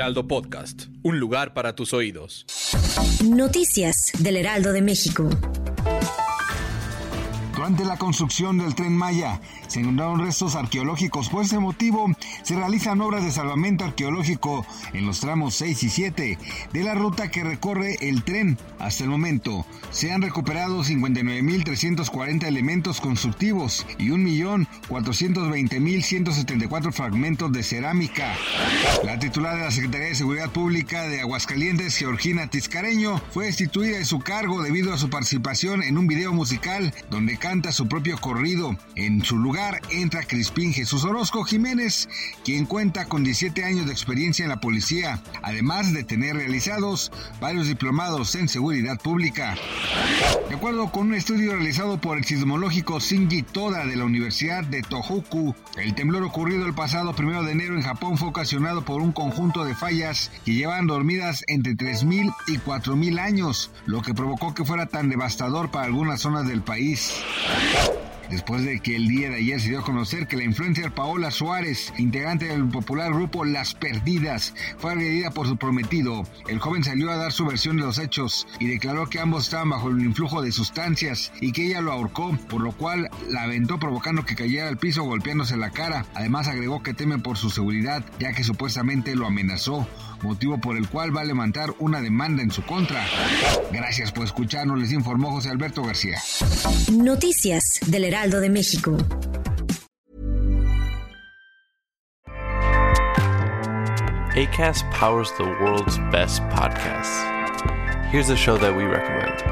Heraldo Podcast, un lugar para tus oídos. Noticias del Heraldo de México. Durante la construcción del tren Maya se encontraron restos arqueológicos. Por ese motivo se realizan obras de salvamento arqueológico en los tramos 6 y 7 de la ruta que recorre el tren. Hasta el momento se han recuperado 59.340 elementos constructivos y 1.420.174 fragmentos de cerámica. La titular de la Secretaría de Seguridad Pública de Aguascalientes, Georgina Tizcareño, fue destituida de su cargo debido a su participación en un video musical donde canta su propio corrido. En su lugar entra Crispín Jesús Orozco Jiménez, quien cuenta con 17 años de experiencia en la policía, además de tener realizados varios diplomados en seguridad pública. De acuerdo con un estudio realizado por el sismológico Shinji Toda de la Universidad de Tohoku, el temblor ocurrido el pasado 1 de enero en Japón fue ocasionado por un conjunto de fallas que llevan dormidas entre 3.000 y 4.000 años, lo que provocó que fuera tan devastador para algunas zonas del país. Después de que el día de ayer se dio a conocer que la influencer Paola Suárez, integrante del popular grupo Las Perdidas, fue agredida por su prometido, el joven salió a dar su versión de los hechos y declaró que ambos estaban bajo el influjo de sustancias y que ella lo ahorcó, por lo cual la aventó provocando que cayera al piso golpeándose la cara. Además agregó que teme por su seguridad, ya que supuestamente lo amenazó motivo por el cual va a levantar una demanda en su contra. Gracias por escucharnos, les informó José Alberto García. Noticias del Heraldo de México. ACAST powers the world's best podcasts. Here's a show that we recommend.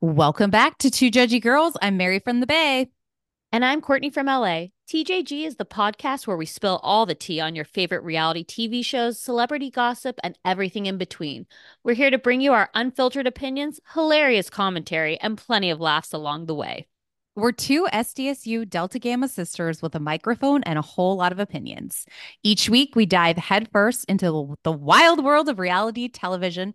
Welcome back to Two Judgy Girls. I'm Mary from the Bay. And I'm Courtney from LA. TJG is the podcast where we spill all the tea on your favorite reality TV shows, celebrity gossip, and everything in between. We're here to bring you our unfiltered opinions, hilarious commentary, and plenty of laughs along the way. We're two SDSU Delta Gamma sisters with a microphone and a whole lot of opinions. Each week, we dive headfirst into the wild world of reality television